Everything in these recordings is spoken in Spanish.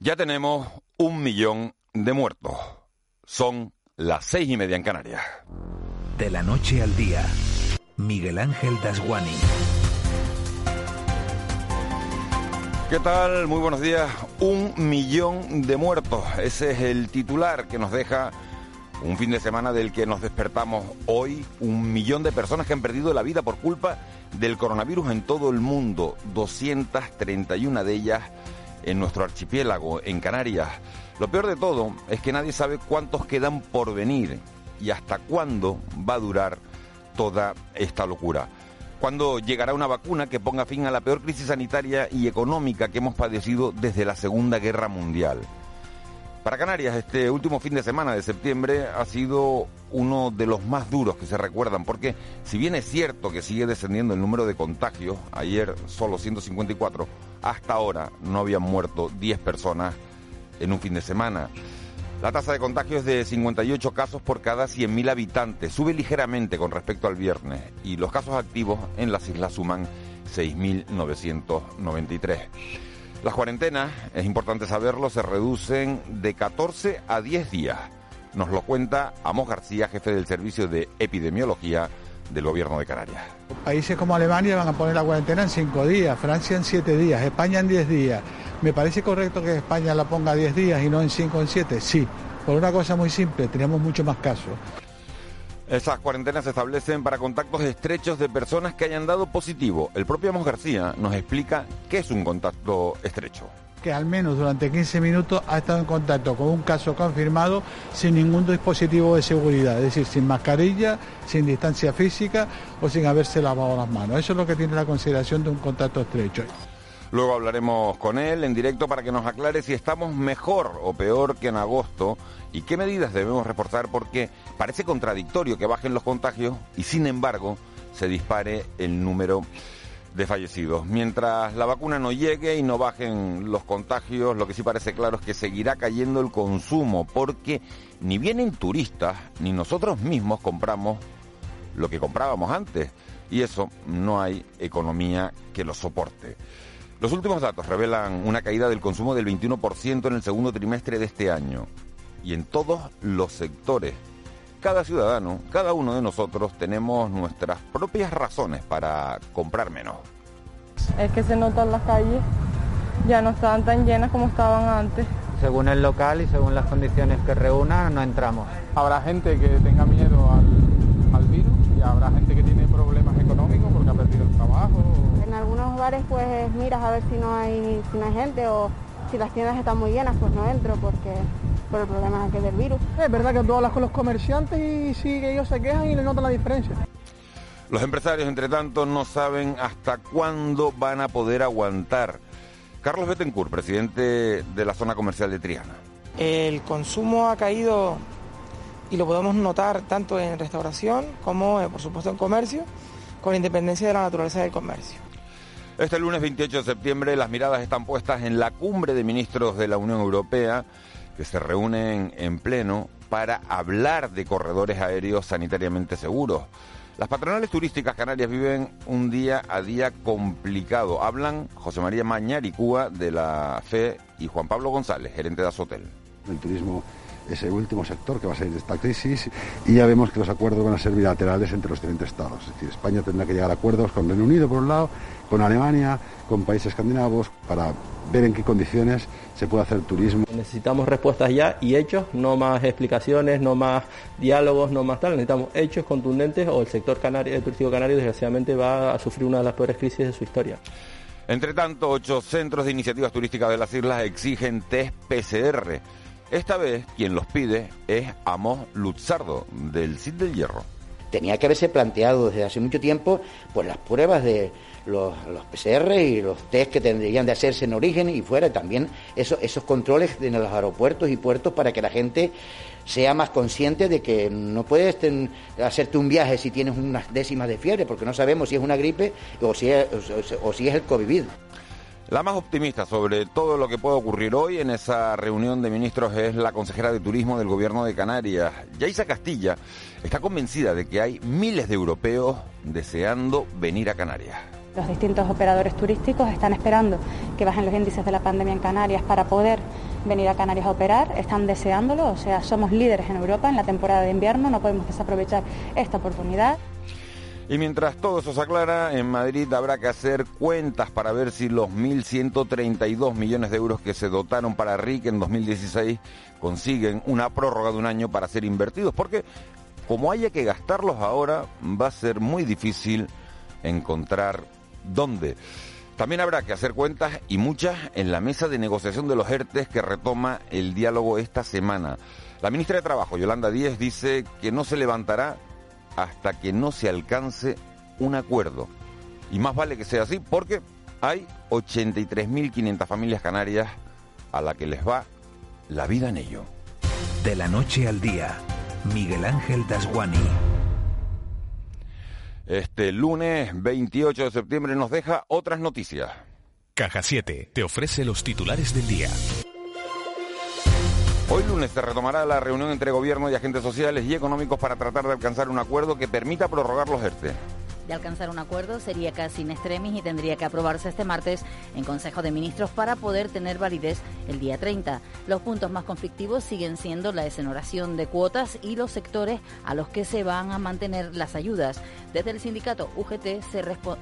ya tenemos un millón de muertos. Son las seis y media en Canarias. De la noche al día, Miguel Ángel Dasguani. ¿Qué tal? Muy buenos días. Un millón de muertos. Ese es el titular que nos deja un fin de semana del que nos despertamos hoy. Un millón de personas que han perdido la vida por culpa del coronavirus en todo el mundo. 231 de ellas en nuestro archipiélago, en Canarias. Lo peor de todo es que nadie sabe cuántos quedan por venir y hasta cuándo va a durar toda esta locura. ¿Cuándo llegará una vacuna que ponga fin a la peor crisis sanitaria y económica que hemos padecido desde la Segunda Guerra Mundial? Para Canarias, este último fin de semana de septiembre ha sido uno de los más duros que se recuerdan, porque si bien es cierto que sigue descendiendo el número de contagios, ayer solo 154, hasta ahora no habían muerto 10 personas en un fin de semana. La tasa de contagio es de 58 casos por cada 100.000 habitantes, sube ligeramente con respecto al viernes, y los casos activos en las islas suman 6.993. Las cuarentenas, es importante saberlo, se reducen de 14 a 10 días. Nos lo cuenta Amos García, jefe del Servicio de Epidemiología del Gobierno de Canarias. Países como Alemania van a poner la cuarentena en 5 días, Francia en 7 días, España en 10 días. ¿Me parece correcto que España la ponga a 10 días y no en 5 o en 7? Sí, por una cosa muy simple, tenemos mucho más casos. Esas cuarentenas se establecen para contactos estrechos de personas que hayan dado positivo. El propio Amos García nos explica qué es un contacto estrecho que al menos durante 15 minutos ha estado en contacto con un caso confirmado sin ningún dispositivo de seguridad, es decir, sin mascarilla, sin distancia física o sin haberse lavado las manos. Eso es lo que tiene la consideración de un contacto estrecho. Luego hablaremos con él en directo para que nos aclare si estamos mejor o peor que en agosto y qué medidas debemos reforzar porque parece contradictorio que bajen los contagios y sin embargo se dispare el número de fallecidos. Mientras la vacuna no llegue y no bajen los contagios, lo que sí parece claro es que seguirá cayendo el consumo porque ni vienen turistas ni nosotros mismos compramos lo que comprábamos antes y eso no hay economía que lo soporte. Los últimos datos revelan una caída del consumo del 21% en el segundo trimestre de este año y en todos los sectores. Cada ciudadano, cada uno de nosotros tenemos nuestras propias razones para comprar menos. Es que se nota en las calles, ya no estaban tan llenas como estaban antes. Según el local y según las condiciones que reúna, no entramos. Habrá gente que tenga miedo al, al virus habrá gente que tiene problemas económicos porque ha perdido el trabajo. En algunos bares pues miras a ver si no hay, si no hay gente o si las tiendas están muy llenas pues no entro porque por el problema que del virus. Es verdad que tú hablas con los comerciantes y sí que ellos se quejan y le notan la diferencia. Los empresarios, entre tanto, no saben hasta cuándo van a poder aguantar. Carlos Bettencourt, presidente de la zona comercial de Triana. El consumo ha caído y lo podemos notar tanto en restauración como, eh, por supuesto, en comercio, con independencia de la naturaleza del comercio. Este lunes 28 de septiembre las miradas están puestas en la cumbre de ministros de la Unión Europea que se reúnen en pleno para hablar de corredores aéreos sanitariamente seguros. Las patronales turísticas canarias viven un día a día complicado. Hablan José María Mañaricúa de la FE y Juan Pablo González, gerente de Azotel. El turismo es el último sector que va a salir de esta crisis y ya vemos que los acuerdos van a ser bilaterales entre los diferentes estados. Es decir, España tendrá que llegar a acuerdos con Reino Unido por un lado, con Alemania, con países escandinavos para ver en qué condiciones se puede hacer turismo. Necesitamos respuestas ya y hechos, no más explicaciones, no más diálogos, no más tal. Necesitamos hechos contundentes o el sector canario, el turístico canario desgraciadamente va a sufrir una de las peores crisis de su historia. Entre tanto, ocho centros de iniciativas turísticas de las islas exigen test PCR esta vez quien los pide es Amos Lutzardo, del CID del Hierro. tenía que haberse planteado desde hace mucho tiempo pues las pruebas de los, PCR y los test que tendrían de hacerse en origen y fuera, también esos, esos controles en los aeropuertos y puertos para que la gente sea más consciente de que no puedes hacerte un viaje si tienes unas décimas de fiebre, porque no sabemos si es una gripe o si es, o si es el COVID. La más optimista sobre todo lo que puede ocurrir hoy en esa reunión de ministros es la consejera de Turismo del Gobierno de Canarias. Yaisa Castilla está convencida de que hay miles de europeos deseando venir a Canarias. Los distintos operadores turísticos están esperando que bajen los índices de la pandemia en Canarias para poder venir a Canarias a operar, están deseándolo, o sea, somos líderes en Europa en la temporada de invierno, no podemos desaprovechar esta oportunidad. Y mientras todo eso se aclara, en Madrid habrá que hacer cuentas para ver si los 1.132 millones de euros que se dotaron para RIC en 2016 consiguen una prórroga de un año para ser invertidos, porque como haya que gastarlos ahora, va a ser muy difícil encontrar dónde. También habrá que hacer cuentas y muchas en la mesa de negociación de los ERTES que retoma el diálogo esta semana. La ministra de Trabajo, Yolanda Díez, dice que no se levantará hasta que no se alcance un acuerdo. Y más vale que sea así porque hay 83.500 familias canarias a la que les va la vida en ello. De la noche al día, Miguel Ángel Dasguani. Este lunes 28 de septiembre nos deja otras noticias. Caja 7 te ofrece los titulares del día. Hoy lunes se retomará la reunión entre gobierno y agentes sociales y económicos para tratar de alcanzar un acuerdo que permita prorrogar los ERTE. De alcanzar un acuerdo sería casi in extremis y tendría que aprobarse este martes en Consejo de Ministros para poder tener validez el día 30. Los puntos más conflictivos siguen siendo la exoneración de cuotas y los sectores a los que se van a mantener las ayudas. Desde el sindicato UGT,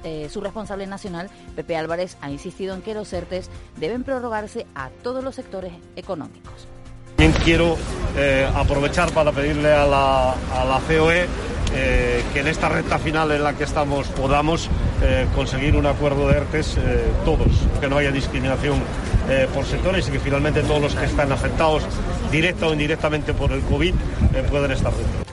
eh, su responsable nacional, Pepe Álvarez, ha insistido en que los ERTES deben prorrogarse a todos los sectores económicos. También quiero eh, aprovechar para pedirle a la, COE eh, que en esta recta final en la que estamos podamos eh, conseguir un acuerdo de ERTES todos, que no haya discriminación por sectores y que finalmente todos los que están afectados directa o indirectamente por el COVID puedan estar dentro.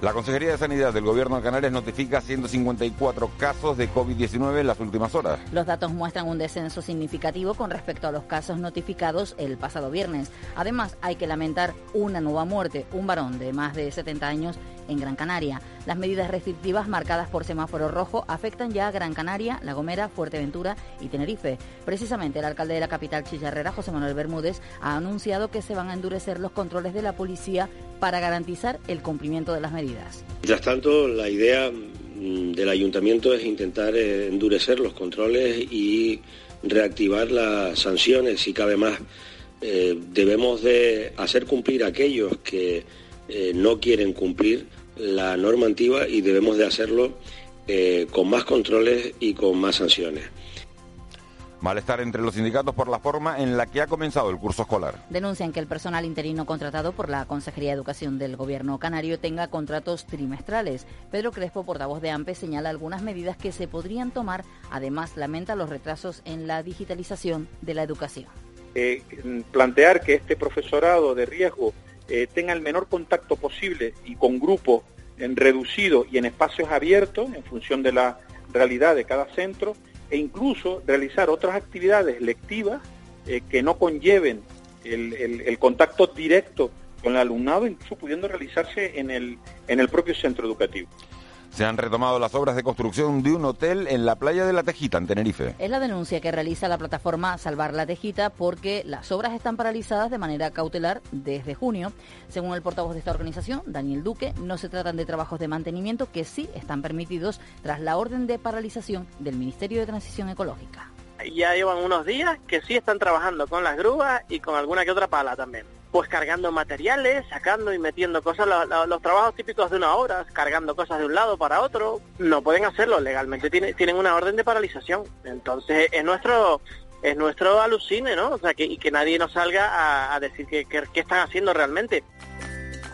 La Consejería de Sanidad del Gobierno de Canarias notifica 154 casos de COVID-19 en las últimas horas. Los datos muestran un descenso significativo con respecto a los casos notificados el pasado viernes. Además, hay que lamentar una nueva muerte, un varón de más de 70 años en Gran Canaria. Las medidas restrictivas marcadas por semáforo rojo afectan ya a Gran Canaria, La Gomera, Fuerteventura y Tenerife. Precisamente el alcalde de la capital chillarrera, José Manuel Bermúdez, ha anunciado que se van a endurecer los controles de la policía para garantizar el cumplimiento de las medidas. Mientras tanto, la idea mm, del ayuntamiento es intentar eh, endurecer los controles y reactivar las sanciones si cabe más. Eh, debemos de hacer cumplir a aquellos que eh, no quieren cumplir la normativa y debemos de hacerlo con más controles y con más sanciones. Malestar entre los sindicatos por la forma en la que ha comenzado el curso escolar. Denuncian que el personal interino contratado por la Consejería de Educación del Gobierno canario tenga contratos trimestrales. Pedro Crespo, portavoz de AMPE, señala algunas medidas que se podrían tomar. Además, lamenta los retrasos en la digitalización de la educación. Eh, plantear que este profesorado de riesgo eh, tenga el menor contacto posible y con grupos en reducido y en espacios abiertos en función de la realidad de cada centro e incluso realizar otras actividades lectivas eh, que no conlleven el, contacto directo con el alumnado, incluso pudiendo realizarse en el, en el propio centro educativo. Se han retomado las obras de construcción de un hotel en la playa de La Tejita, en Tenerife. Es la denuncia que realiza la plataforma Salvar La Tejita porque las obras están paralizadas de manera cautelar desde junio. Según el portavoz de esta organización, Daniel Duque, no se tratan de trabajos de mantenimiento que sí están permitidos tras la orden de paralización del Ministerio de Transición Ecológica. Ya llevan unos días que sí están trabajando con las grúas y con alguna que otra pala también pues cargando materiales, sacando y metiendo cosas, los trabajos típicos de una hora, cargando cosas de un lado para otro, no pueden hacerlo legalmente, tienen, tienen una orden de paralización. Entonces es nuestro es nuestro alucine, ¿no? O sea, que, y que nadie nos salga a, decir qué que, están haciendo realmente.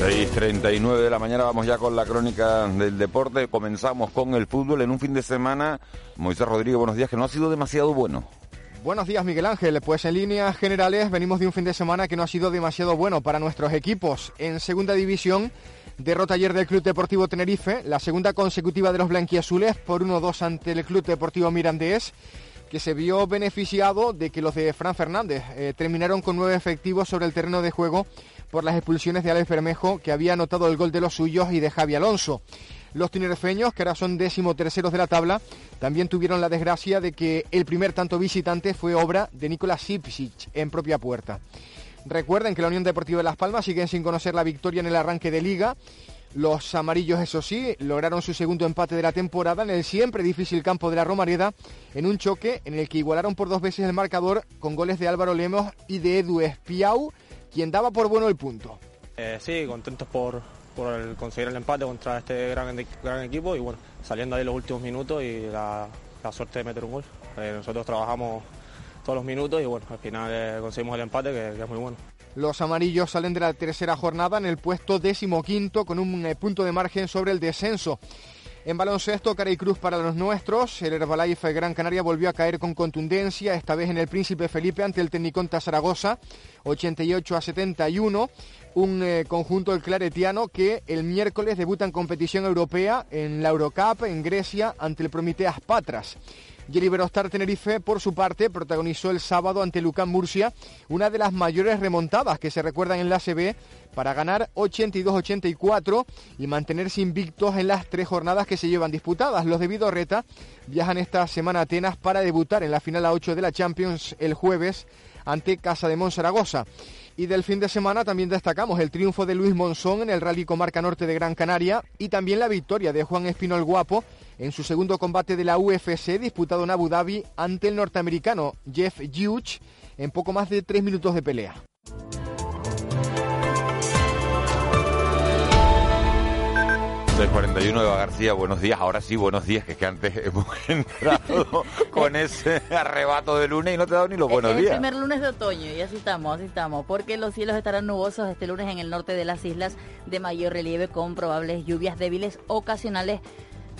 6.39 de la mañana vamos ya con la crónica del deporte. Comenzamos con el fútbol en un fin de semana. Moisés Rodríguez, buenos días, que no ha sido demasiado bueno. Buenos días, Miguel Ángel. Pues en líneas generales venimos de un fin de semana que no ha sido demasiado bueno para nuestros equipos. En segunda división, derrota ayer del Club Deportivo Tenerife, la segunda consecutiva de los blanquiazules por 1-2 ante el Club Deportivo Mirandés que se vio beneficiado de que los de Fran Fernández eh, terminaron con nueve efectivos sobre el terreno de juego por las expulsiones de Alex Bermejo, que había anotado el gol de los suyos, y de Javi Alonso. Los tinerfeños, que ahora son décimo terceros de la tabla, también tuvieron la desgracia de que el primer tanto visitante fue obra de Nicolás Sipsic en propia puerta. Recuerden que la Unión Deportiva de Las Palmas siguen sin conocer la victoria en el arranque de liga. Los amarillos, eso sí, lograron su segundo empate de la temporada en el siempre difícil campo de la Romareda, en un choque en el que igualaron por dos veces el marcador con goles de Álvaro Lemos y de Edu Espiau quien daba por bueno el punto. Eh, sí, contentos por, por conseguir el empate contra este gran, gran equipo y bueno, saliendo ahí los últimos minutos y la, suerte de meter un gol. Eh, nosotros trabajamos todos los minutos y bueno, al final eh, conseguimos el empate que, es muy bueno. Los amarillos salen de la tercera jornada en el puesto décimo quinto con un punto de margen sobre el descenso. En baloncesto, cara y cruz para los nuestros. El Herbalife Gran Canaria volvió a caer con contundencia, esta vez en el Príncipe Felipe ante el Tecniconta Zaragoza, 88 a 71. Un eh, conjunto el claretiano que el miércoles debuta en competición europea en la Eurocup en Grecia ante el Prometeas Patras. Y el Tenerife, por su parte, protagonizó el sábado ante Lucán Murcia una de las mayores remontadas que se recuerdan en la CB para ganar 82-84 y mantenerse invictos en las tres jornadas que se llevan disputadas. Los de Vidorreta viajan esta semana a Atenas para debutar en la final a 8 de la Champions el jueves ante Casa de Monzaragoza. Y del fin de semana también destacamos el triunfo de Luis Monzón en el Rally Comarca Norte de Gran Canaria y también la victoria de Juan Espinol Guapo en su segundo combate de la UFC disputado en Abu Dhabi ante el norteamericano Jeff Hughes en poco más de tres minutos de pelea. 641 de García, buenos días. Ahora sí, buenos días, que es que antes hemos entrado con ese arrebato de lunes y no te he dado ni los buenos días. Es el primer lunes de otoño y así estamos, así estamos, porque los cielos estarán nubosos este lunes en el norte de las islas de mayor relieve con probables lluvias débiles ocasionales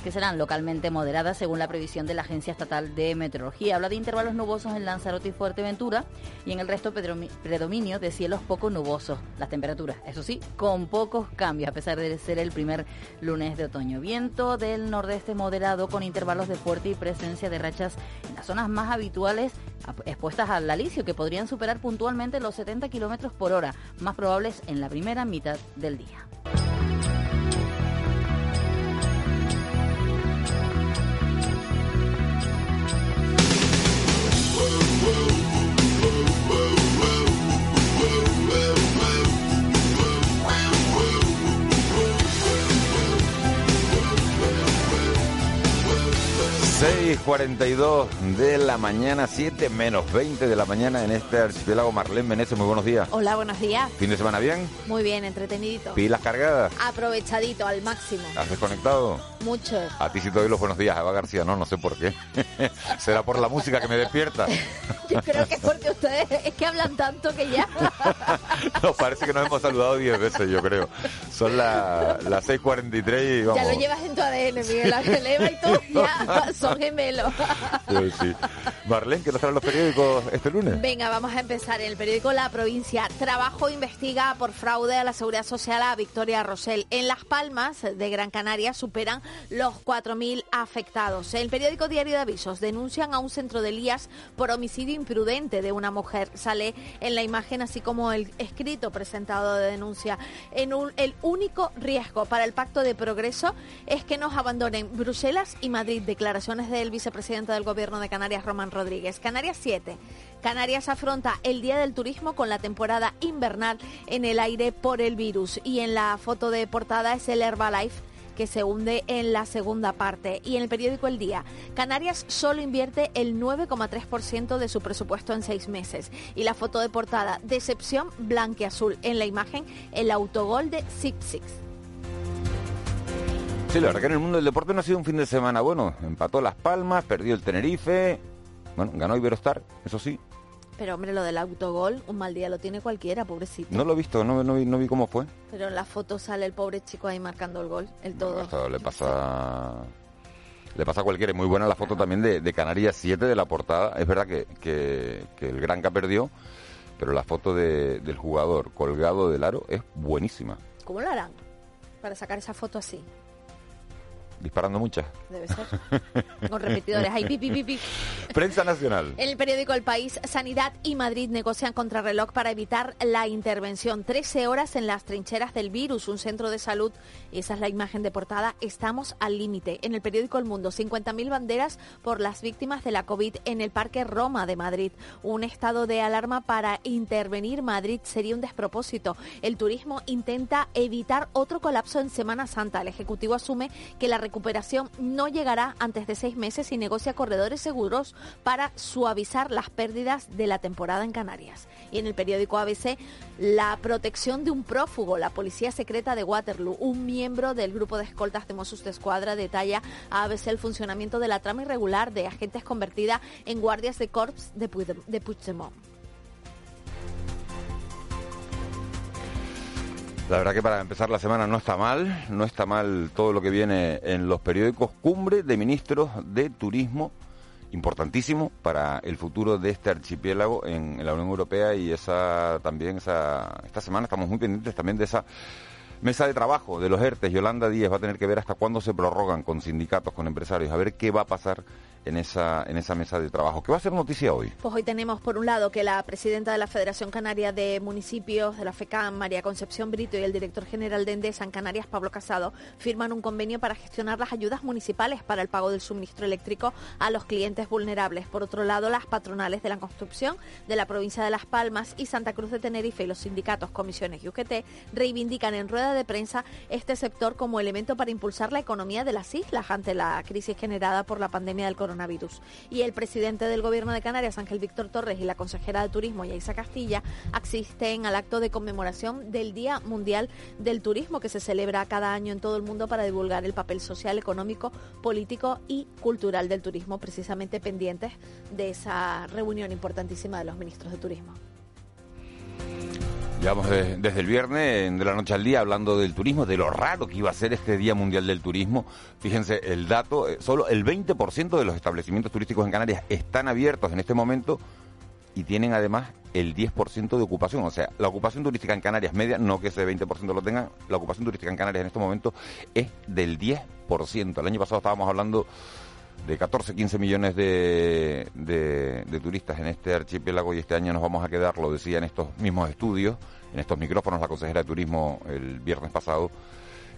que serán localmente moderadas según la previsión de la Agencia Estatal de Meteorología. Habla de intervalos nubosos en Lanzarote y Fuerteventura y en el resto predominio de cielos poco nubosos. Las temperaturas, eso sí, con pocos cambios a pesar de ser el primer lunes de otoño. Viento del nordeste moderado con intervalos de fuerte y presencia de rachas en las zonas más habituales expuestas al alicio que podrían superar puntualmente los 70 kilómetros por hora, más probables en la primera mitad del día. 6.42 de la mañana, 7 menos 20 de la mañana en este archipiélago Marlene Meneses. Muy buenos días. Hola, buenos días. ¿Fin de semana bien? Muy bien, entretenidito. ¿Pilas cargadas? Aprovechadito, al máximo. ¿Has desconectado? Mucho. A ti sí te doy los buenos días, Eva García. No, no sé por qué. ¿Será por la música que me despierta? Yo creo que es porque ustedes es que hablan tanto que ya... nos parece que nos hemos saludado 10 veces, yo creo. Son las 6.43 y vamos... Ya lo llevas en tu ADN, Miguel Ángel Eva y todo, ya son gemelos. sí. Marlene, ¿qué nos traen los periódicos este lunes? Venga, vamos a empezar. En el periódico La Provincia, Trabajo investiga por fraude a la Seguridad Social a Victoria Rosell. En Las Palmas de Gran Canaria superan los 4.000 afectados. En el periódico Diario de Avisos denuncian a un centro de Elías por homicidio imprudente de una mujer. Sale en la imagen así como el escrito presentado de denuncia. En el único riesgo para el pacto de progreso es que nos abandonen Bruselas y Madrid. Declaraciones del vicepresidente del gobierno de Canarias, Román Rodríguez. Canarias 7. Canarias afronta el Día del Turismo con la temporada invernal en el aire por el virus. Y en la foto de portada es el Herbalife que se hunde en la segunda parte. Y en el periódico El Día, Canarias solo invierte el 9,3% de su presupuesto en seis meses. Y la foto de portada, decepción blanqueazul. En la imagen, el autogol de Six Six. Sí, la verdad que en el mundo del deporte no ha sido un fin de semana bueno. Empató Las Palmas, perdió el Tenerife, bueno, ganó Iberostar, eso sí, Pero hombre, lo del autogol, un mal día lo tiene cualquiera, pobrecito. No lo he visto, no, no, vi, no vi cómo fue. Pero en la foto sale el pobre chico ahí marcando el gol, el todo. Esto le pasa... Le pasa a cualquiera. Y Muy buena la foto también de, de Canarias 7 de la portada. Es verdad que, que, que el Granca perdió, pero la foto de- del jugador colgado del aro es buenísima. ¿Cómo lo harán para sacar esa foto así? Disparando muchas. Debe ser. Con repetidores. Ahí, pi, pi. Prensa Nacional. En el periódico El País, Sanidad y Madrid negocian contrarreloj para evitar la intervención. 13 horas en las trincheras del virus, un centro de salud. Esa es la imagen de portada. Estamos al límite. En el periódico El Mundo, 50.000 banderas por las víctimas de la COVID en el Parque Roma de Madrid. Un estado de alarma para intervenir Madrid sería un despropósito. El turismo intenta evitar otro colapso en Semana Santa. El Ejecutivo asume que la recuperación no llegará antes de seis meses y negocia corredores seguros para suavizar las pérdidas de la temporada en Canarias. Y en el periódico ABC, la protección de un prófugo, la policía secreta de Waterloo, un miembro del grupo de escoltas de Mossos de Escuadra, detalla a ABC el funcionamiento de la trama irregular de agentes convertida en guardias de corps de, Puigdem- de Puigdemont. La verdad que para empezar la semana no está mal, no está mal todo lo que viene en los periódicos. Cumbre de ministros de turismo, importantísimo para el futuro de este archipiélago en, la Unión Europea y esa también esa esta semana estamos muy pendientes también de esa mesa de trabajo de los ERTES. Yolanda Díez va a tener que ver hasta cuándo se prorrogan con sindicatos, con empresarios, a ver qué va a pasar en esa en esa mesa de trabajo. ¿Qué va a ser noticia hoy? Pues hoy tenemos por un lado que la presidenta de la Federación Canaria de Municipios de la FECAM, María Concepción Brito, y el director general de Endesa en Canarias, Pablo Casado, firman un convenio para gestionar las ayudas municipales para el pago del suministro eléctrico a los clientes vulnerables. Por otro lado, las patronales de la construcción de la provincia de Las Palmas y Santa Cruz de Tenerife y los sindicatos, comisiones y UGT reivindican en rueda de prensa este sector como elemento para impulsar la economía de las islas ante la crisis generada por la pandemia del coronavirus. Y el presidente del Gobierno de Canarias, Ángel Víctor Torres, y la consejera de Turismo, Yaisa Castilla, asisten al acto de conmemoración del Día Mundial del Turismo que se celebra cada año en todo el mundo para divulgar el papel social, económico, político y cultural del turismo, precisamente pendientes de esa reunión importantísima de los ministros de Turismo. Llevamos de- desde el viernes, de la noche al día, hablando del turismo, de lo raro que iba a ser este Día Mundial del Turismo. Fíjense el dato, eh, solo el 20% de los establecimientos turísticos en Canarias están abiertos en este momento y tienen además el 10% de ocupación. O sea, la ocupación turística en Canarias media, no que ese 20% lo tengan, la ocupación turística en Canarias en este momento es del 10%. El año pasado estábamos hablando de 14, 15 millones de, de- turistas en este archipiélago y este año nos vamos a quedar, lo decía en estos mismos estudios, en estos micrófonos la consejera de turismo el viernes pasado,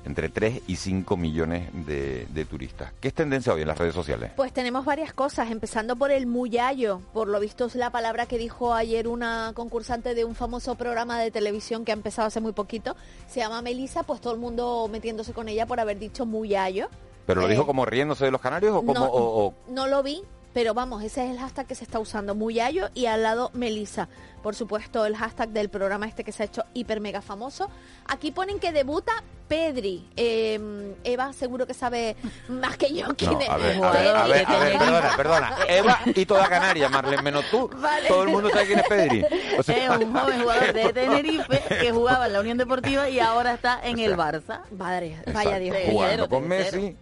entre 3 y 5 millones de, de turistas. ¿Qué es tendencia hoy en las redes sociales? Pues tenemos varias cosas, empezando por el muyayo. Por lo visto es la palabra que dijo ayer una concursante de un famoso programa de televisión que ha empezado hace muy poquito. Se llama Melissa, pues todo el mundo metiéndose con ella por haber dicho muyayo. ¿Pero lo Eh, dijo como riéndose de los canarios o como... no, o- o- no lo vi, pero vamos, ese es el hashtag que se está usando, Muyayo y al lado Melissa. Por supuesto, el hashtag del programa este que se ha hecho hiper mega famoso. Aquí ponen que debuta Pedri. Eh, Eva seguro que sabe más que yo quién No, es. a ver, a ver, a ver, a ver, perdona, perdona. Eva y toda Canarias, Marlene, menos tú. Vale. Todo el mundo sabe quién es Pedri. O sea, Es un joven jugador de Tenerife que jugaba en la Unión Deportiva y ahora está en el Barça. Madre, vaya Dios. Jugando mío. con Messi.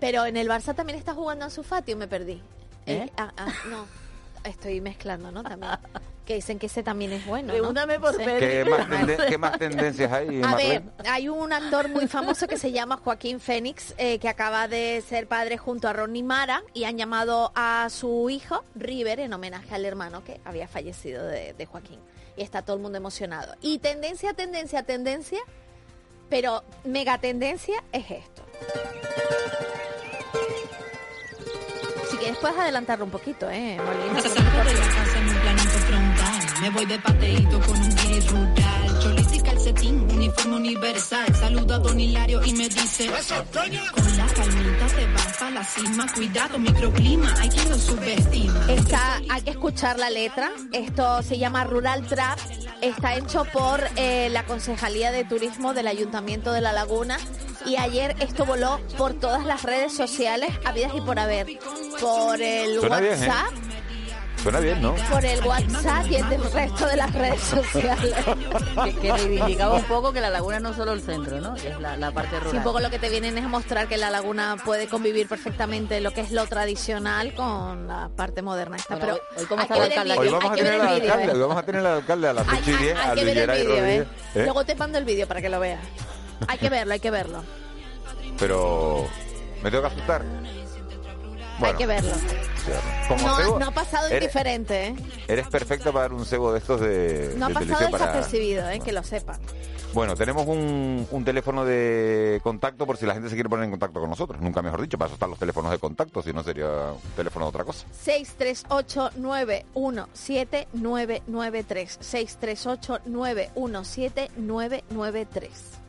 Pero en el Barça también está jugando Ansu Fati, me perdí. ¿Eh? Eh, ah, ah, no, estoy mezclando, ¿no? También. Que dicen que ese también es bueno, ¿no? Pregúntame por Sí. ¿Qué más, tenden- qué más tendencias hay, A ver, hay un actor muy famoso que se llama Joaquín Fénix, eh, que acaba de ser padre junto a Ronnie Mara y han llamado a su hijo River en homenaje al hermano que había fallecido de, de Joaquín. Y está todo el mundo emocionado. Y tendencia, tendencia, tendencia, pero mega tendencia es esto. Si quieres puedes adelantarlo un poquito, ¿eh, Molina? Me voy de pateíto con un guiri rural. Calcetín, uniforme universal. Saludo a Don Hilario y me dice: Con la calmita te vas para la cima. Cuidado, microclima, hay quien lo subestima. Está, hay que escuchar la letra. Esto se llama Rural Trap. Está hecho por eh, la Concejalía de Turismo del Ayuntamiento de La Laguna. Y ayer esto voló por todas las redes sociales, habidas y por haber. Por el Suena bien, ¿eh? Suena bien, ¿no? por el WhatsApp y el resto de las redes sociales. que, que reivindicaba un poco que la laguna no es solo el centro, ¿no? Que es la, la parte rural. Sí, un poco lo que te vienen es a mostrar que la laguna puede convivir perfectamente lo que es lo tradicional con la parte moderna esta. Bueno, Pero hoy- hoy cómo hay está que el ver el alcalde vídeo, Hoy vamos a hay que tener ver al el vídeo, alcalde, ¿eh? hoy vamos a tener al alcalde a las Hay, ocho y hay- diez, hay a que ver el Luis Geray vídeo, ¿eh? Rodríguez, ¿eh? Luego te mando el vídeo para que lo veas. Hay que verlo, hay que verlo. Pero me tengo que asustar. Hay que verlo. Como No, cebo, no ha pasado eres, indiferente, ¿eh? eres perfecta para dar un cebo de estos de, No ha pasado televisión para- desapercibido, ¿eh? Que lo sepan. Bueno, tenemos un, un teléfono de contacto por si la gente se quiere poner en contacto con nosotros. Nunca mejor dicho, para eso están los teléfonos de contacto, si no sería un teléfono de otra cosa. 638-917-993. 638-917-993.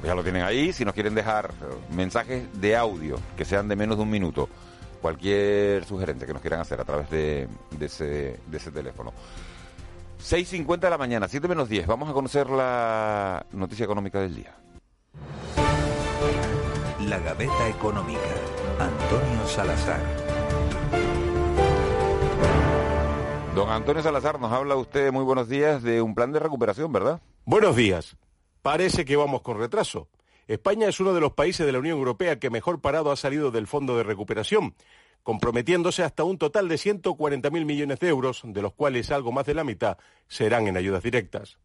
Pues ya lo tienen ahí. Si nos quieren dejar mensajes de audio que sean de menos de un minuto, cualquier sugerente que nos quieran hacer a través de, de ese, de ese teléfono. 6.50 de la mañana, 7 menos 10. Vamos a conocer la noticia económica del día. La Gaveta Económica. Antonio Salazar. Don Antonio Salazar, nos habla usted, muy buenos días, de un plan de recuperación, ¿verdad? Buenos días. Parece que vamos con retraso. España es uno de los países de la Unión Europea que mejor parado ha salido del Fondo de Recuperación, comprometiéndose hasta un total de 140.000 millones de euros, de los cuales algo más de la mitad serán en ayudas directas.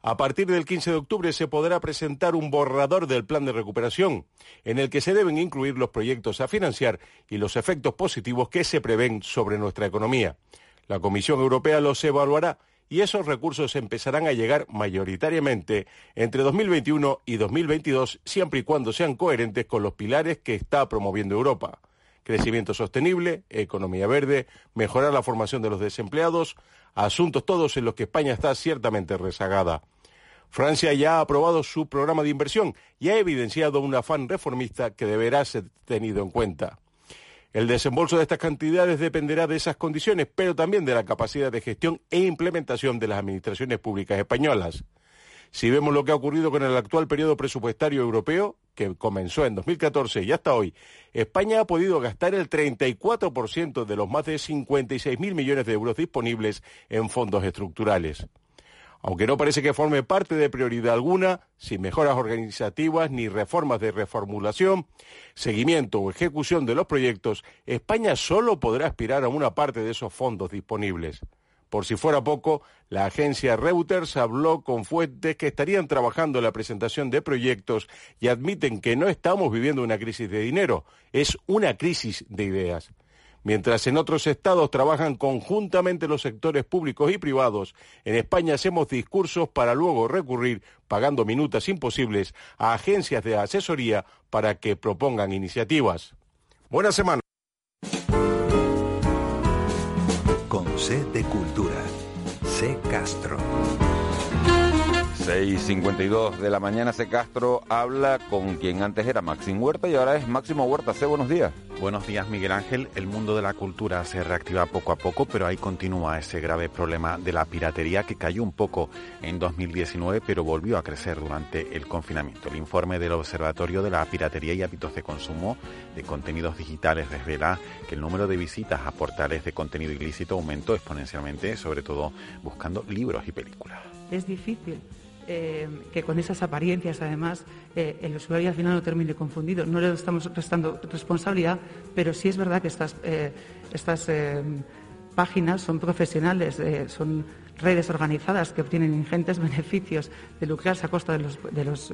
A partir del 15 de octubre se podrá presentar un borrador del plan de recuperación, en el que se deben incluir los proyectos a financiar y los efectos positivos que se prevén sobre nuestra economía. La Comisión Europea los evaluará y esos recursos empezarán a llegar mayoritariamente entre 2021 y 2022, siempre y cuando sean coherentes con los pilares que está promoviendo Europa. Crecimiento sostenible, economía verde, mejorar la formación de los desempleados, asuntos todos en los que España está ciertamente rezagada. Francia ya ha aprobado su programa de inversión y ha evidenciado un afán reformista que deberá ser tenido en cuenta. El desembolso de estas cantidades dependerá de esas condiciones, pero también de la capacidad de gestión e implementación de las administraciones públicas españolas. Si vemos lo que ha ocurrido con el actual periodo presupuestario europeo, que comenzó en 2014 y hasta hoy, España ha podido gastar el 34% de los más de 56.000 millones de euros disponibles en fondos estructurales. Aunque no parece que forme parte de prioridad alguna, sin mejoras organizativas ni reformas de reformulación, seguimiento o ejecución de los proyectos, España solo podrá aspirar a una parte de esos fondos disponibles. Por si fuera poco, la agencia Reuters habló con fuentes que estarían trabajando en la presentación de proyectos y admiten que no estamos viviendo una crisis de dinero, es una crisis de ideas. Mientras en otros estados trabajan conjuntamente los sectores públicos y privados, en España hacemos discursos para luego recurrir, pagando minutas imposibles, a agencias de asesoría para que propongan iniciativas. Buena semana. Con C de Cultura. C Castro. 6.52 de la mañana, C. Castro habla con quien antes era Maxim Huerta y ahora es Máximo Huerta. C. Buenos días. Buenos días, Miguel Ángel. El mundo de la cultura se reactiva poco a poco, pero ahí continúa ese grave problema de la piratería que cayó un poco en 2019, pero volvió a crecer durante el confinamiento. El informe del Observatorio de la Piratería y Hábitos de Consumo de Contenidos Digitales revela que el número de visitas a portales de contenido ilícito aumentó exponencialmente, sobre todo buscando libros y películas. Es difícil eh, que con esas apariencias, además, eh, el usuario al final no termine confundido. No le estamos restando responsabilidad, pero sí es verdad que estas, eh, eh, páginas son profesionales, son redes organizadas que obtienen ingentes beneficios de lucrarse a costa de los,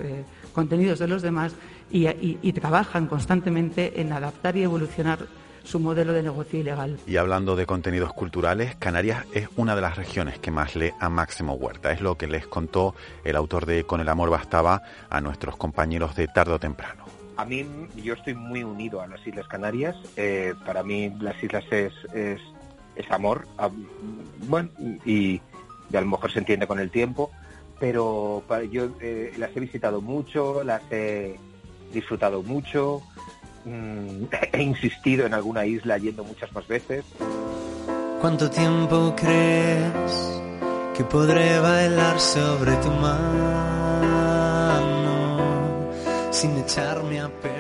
contenidos de los demás y trabajan constantemente en adaptar y evolucionar su modelo de negocio ilegal. Y hablando de contenidos culturales, Canarias es una de las regiones que más lee a Máximo Huerta. Es lo que les contó el autor de Con el amor bastaba a nuestros compañeros de tarde o temprano. A mí, yo estoy muy unido a las Islas Canarias. Eh, para mí, las islas es, es, es amor. Bueno, y, y a lo mejor se entiende con el tiempo. Pero pa- yo eh, las he visitado mucho, las he disfrutado mucho. Mm, he insistido en alguna isla yendo muchas más veces. ¿Cuánto tiempo crees que podré bailar sobre tu mano sin echarme a perder?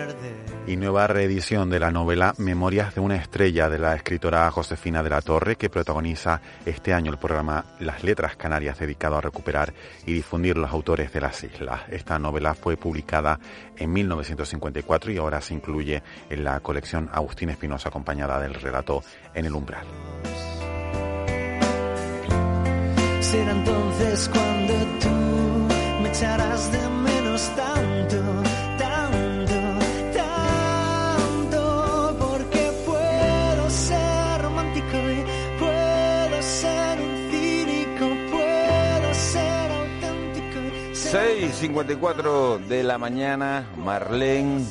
Y nueva reedición de la novela Memorias de una estrella de la escritora Josefina de la Torre que protagoniza este año el programa Las Letras Canarias dedicado a recuperar y difundir los autores de las islas. Esta novela fue publicada en 1954 y ahora se incluye en la colección Agustín Espinosa acompañada del relato En el umbral. Y 6.54 de la mañana, Marlene.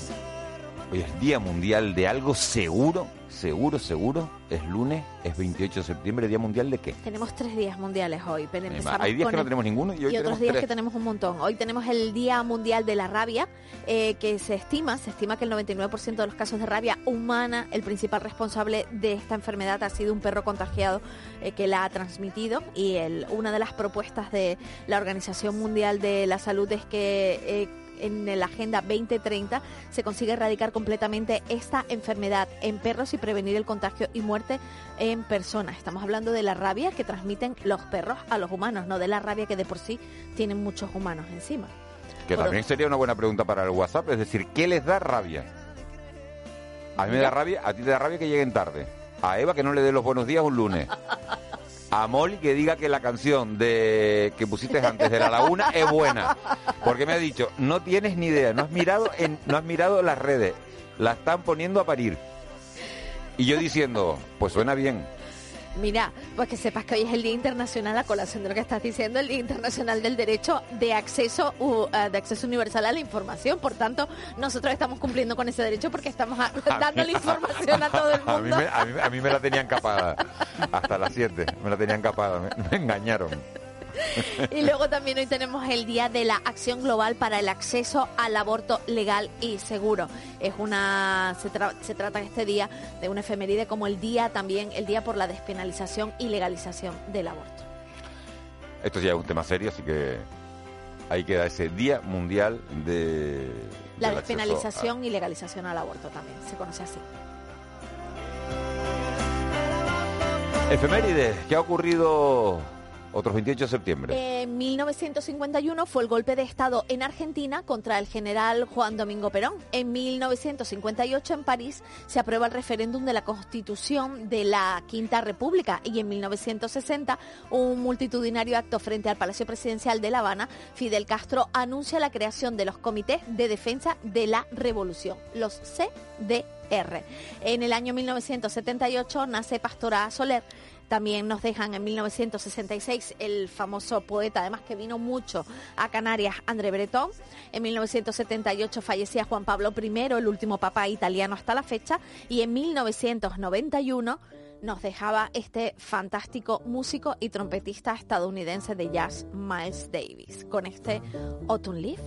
Hoy es Día Mundial de algo seguro, seguro, seguro. Es lunes, es 28 de septiembre, Día Mundial de qué? Tenemos tres días mundiales hoy. pero Hay días que no tenemos ninguno y hoy y otros tenemos días tres. que tenemos un montón. Hoy tenemos el Día Mundial de la Rabia, eh, que se estima, se estima que el 99% de los casos de rabia humana, el principal responsable de esta enfermedad ha sido un perro contagiado eh, que la ha transmitido. Y el- una de las propuestas de la Organización Mundial de la Salud es que eh, en la Agenda 2030 se consigue erradicar completamente esta enfermedad en perros y prevenir el contagio y muerte en personas. Estamos hablando de la rabia que transmiten los perros a los humanos, no de la rabia que de por sí tienen muchos humanos encima. Que también sería una buena pregunta para el WhatsApp, es decir, ¿qué les da rabia? A mí me da rabia, a ti te da rabia que lleguen tarde. A Eva que no le dé los buenos días un lunes. A Molly que diga que la canción de que pusiste antes de la laguna es buena. Porque me ha dicho, no tienes ni idea, no has mirado no has mirado las redes, la están poniendo a parir. Y yo diciendo, pues suena bien. Mira, pues que sepas que hoy es el Día Internacional, a colación de lo que estás diciendo, el Día Internacional del Derecho de Acceso u- eh, de Acceso Universal a la Información. Por tanto, nosotros estamos cumpliendo con ese derecho porque estamos a- dando la información a todo el A mí, mundo. me, a, mí, me la tenían capada. Hasta las 7. Me la tenían capada. Me, me engañaron. Y luego también hoy tenemos el Día de la Acción Global para el Acceso al Aborto Legal y Seguro. Es una se, tra- se trata este día de una efeméride como el día también el día por la despenalización y legalización del aborto. Esto ya es un tema serio, así que ahí queda ese Día Mundial de... La despenalización y legalización al aborto también se conoce así. Efemérides, ¿qué ha ocurrido otros 28 de septiembre? En 1951 fue el golpe de Estado en Argentina contra el general Juan Domingo Perón. En 1958 en París se aprueba el referéndum de la Constitución de la Quinta República y en 1960 un multitudinario acto frente al Palacio Presidencial de La Habana, Fidel Castro anuncia la creación de los Comités de Defensa de la Revolución, los CDR. En el año 1978 nace Pastora Soler. También nos dejan en 1966 el famoso poeta, además que vino mucho a Canarias, André Breton. En 1978 fallecía Juan Pablo I, el último papa italiano hasta la fecha. Y en 1991 nos dejaba este fantástico músico y trompetista estadounidense de jazz, Miles Davis, con este Autumn Leaf.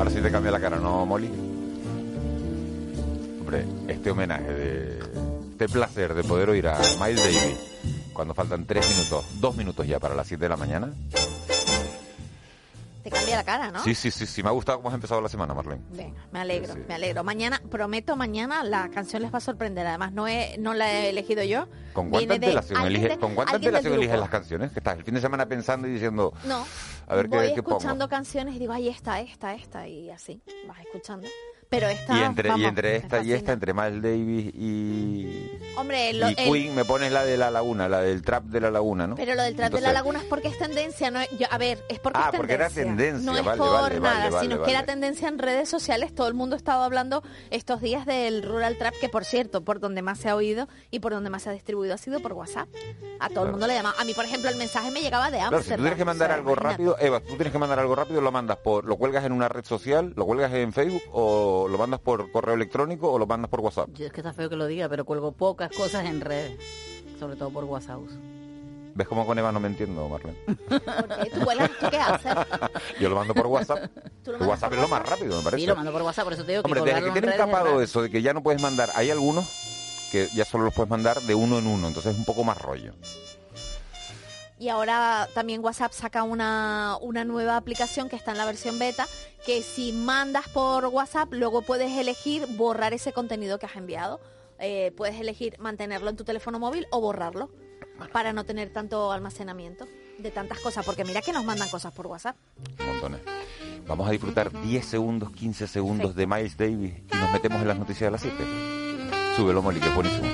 Ahora sí te cambia la cara, ¿no, Molly? Hombre, este homenaje de... Este placer de poder oír a Miles Davis cuando faltan tres minutos, dos minutos ya para las 7 de la mañana. Te cambia la cara, ¿no? Sí, sí, sí, sí, me ha gustado cómo has empezado la semana, Marlene. Venga, me alegro, Sí, sí. me alegro. Mañana, prometo, mañana la canción les va a sorprender. Además, no, he, no la he elegido yo. ¿Con cuánta antelación, alguien elige- de- ¿con cuánta alguien del antelación eliges las canciones? Que estás el fin de semana pensando y diciendo, No, a ver voy qué, qué pongo. escuchando canciones y digo, ay, esta, esta, esta, y así, vas escuchando. Pero esta, Y entre, y vamos, entre me esta y esta, entre Miles Davis y, Hombre, lo, y el- Queen, me pones la de la laguna, la del trap de la laguna, ¿no? pero lo del trap de la laguna es porque es tendencia, no yo, a ver, es porque Ah, es porque era tendencia. tendencia, No es por vale, nada, vale, sino que era tendencia en redes sociales. Todo el mundo ha estado hablando estos días del rural trap, que por cierto, por donde más se ha oído y por donde más se ha distribuido ha sido por WhatsApp. A todo el mundo le llama. A mí, por ejemplo, el mensaje me llegaba de Claro, si Amsterdam. tú tienes que mandar o sea, algo imagínate. rápido, Eva, tú tienes que mandar algo rápido, lo mandas por, lo cuelgas en una red social, lo cuelgas en Facebook o lo mandas por correo electrónico o lo mandas por WhatsApp. Yo es que está feo que lo diga, pero cuelgo pocas cosas en redes, sobre todo por WhatsApp. ¿Ves cómo con Eva no me entiendo, Marlene? Porque tú cuelgas, ¿tú qué haces? Yo lo mando por WhatsApp. ¿Tú lo El WhatsApp por es lo más rápido, me parece. Sí, lo mando por WhatsApp, por eso te digo que Hombre, desde que colgarlo en tienen capado eso de que ya no puedes mandar, ¿hay algunos? que ya solo los puedes mandar de uno en uno, entonces es un poco más rollo. Y ahora también WhatsApp saca una, una nueva aplicación que está en la versión beta, que si mandas por WhatsApp, luego puedes elegir borrar ese contenido que has enviado. Eh, puedes elegir mantenerlo en tu teléfono móvil o borrarlo para no tener tanto almacenamiento de tantas cosas, porque mira que nos mandan cosas por WhatsApp. Montones. Vamos a disfrutar 10 segundos, 15 segundos de Miles Davis y nos metemos en las noticias de las 7. Súbelo, Molly, que es buenísimo.